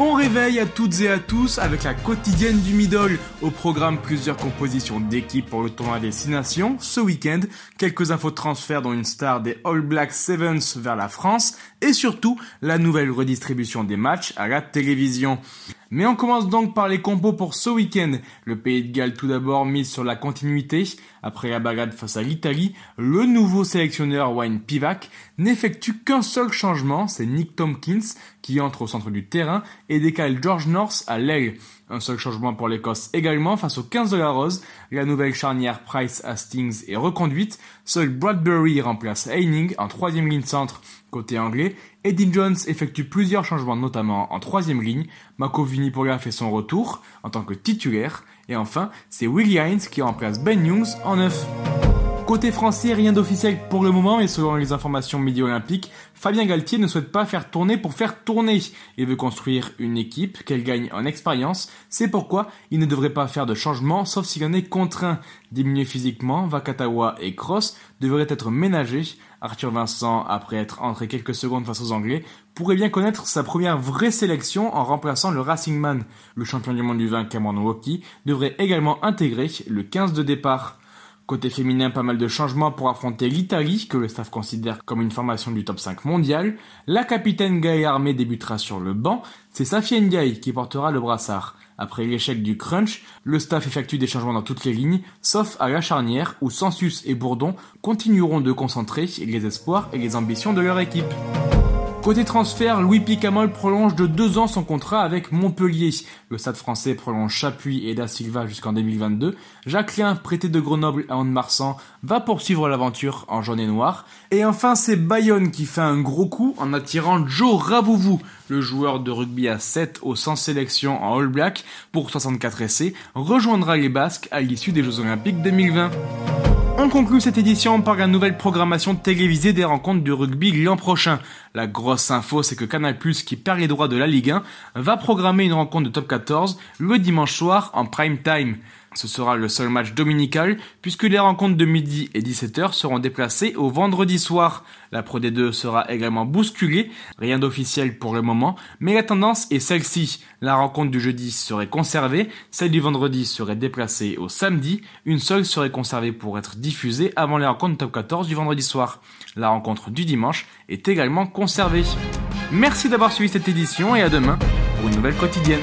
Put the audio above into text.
Bon réveil à toutes et à tous avec la quotidienne du middle. Au programme plusieurs compositions d'équipes pour le tournoi des 6 nations. Ce week-end, quelques infos de transfert dont une star des All Black Sevens vers la France et surtout la nouvelle redistribution des matchs à la télévision. Mais on commence donc par les compos pour ce week-end. Le Pays de Galles tout d'abord mise sur la continuité. Après la bagarre face à l'Italie, le nouveau sélectionneur Wayne Pivac n'effectue qu'un seul changement, c'est Nick Tompkins qui entre au centre du terrain et George North à l'aile. Un seul changement pour l'Écosse également face aux 15 de la Rose. La nouvelle charnière Price Hastings est reconduite. Seul Bradbury remplace Heining en troisième ligne centre côté anglais. Eddie Jones effectue plusieurs changements notamment en troisième ligne. Mako Vunipola fait son retour en tant que titulaire. Et enfin, c'est Willie Hines qui remplace Ben Youngs en neuf. Côté français, rien d'officiel pour le moment, et selon les informations Midi Olympiques, Fabien Galtier ne souhaite pas faire tourner pour faire tourner. Il veut construire une équipe qu'elle gagne en expérience. C'est pourquoi il ne devrait pas faire de changement, sauf s'il en est contraint. Diminuer physiquement, Vakatawa et Cross devraient être ménagés. Arthur Vincent, après être entré quelques secondes face aux Anglais, pourrait bien connaître sa première vraie sélection en remplaçant le Racing Man. Le champion du monde du vin Cameron Woki devrait également intégrer le 15 de départ. Côté féminin, pas mal de changements pour affronter l'Italie, que le staff considère comme une formation du top 5 mondial. La capitaine Gaël Armé débutera sur le banc. C'est Safia Ndiaye qui portera le brassard. Après l'échec du crunch, le staff effectue des changements dans toutes les lignes, sauf à la charnière où Sensus et Bourdon continueront de concentrer les espoirs et les ambitions de leur équipe. Côté transfert, Louis Picamol prolonge de deux ans son contrat avec Montpellier. Le Stade français prolonge Chapuis et Da Silva jusqu'en 2022. Jacquelin, prêté de Grenoble à Anne-Marsan, va poursuivre l'aventure en jaune et noir. Et enfin, c'est Bayonne qui fait un gros coup en attirant Joe Ravouvou, le joueur de rugby à 7 au sans sélection en All Black pour 64 essais, rejoindra les Basques à l'issue des Jeux Olympiques 2020. On conclut cette édition par la nouvelle programmation télévisée des rencontres du rugby l'an prochain. La grosse info, c'est que Canal+, qui perd les droits de la Ligue 1, va programmer une rencontre de top 14 le dimanche soir en prime time. Ce sera le seul match dominical puisque les rencontres de midi et 17h seront déplacées au vendredi soir. La Pro D2 sera également bousculée, rien d'officiel pour le moment, mais la tendance est celle-ci. La rencontre du jeudi serait conservée, celle du vendredi serait déplacée au samedi, une seule serait conservée pour être diffusée avant les rencontres top 14 du vendredi soir. La rencontre du dimanche est également conservée. Merci d'avoir suivi cette édition et à demain pour une nouvelle quotidienne.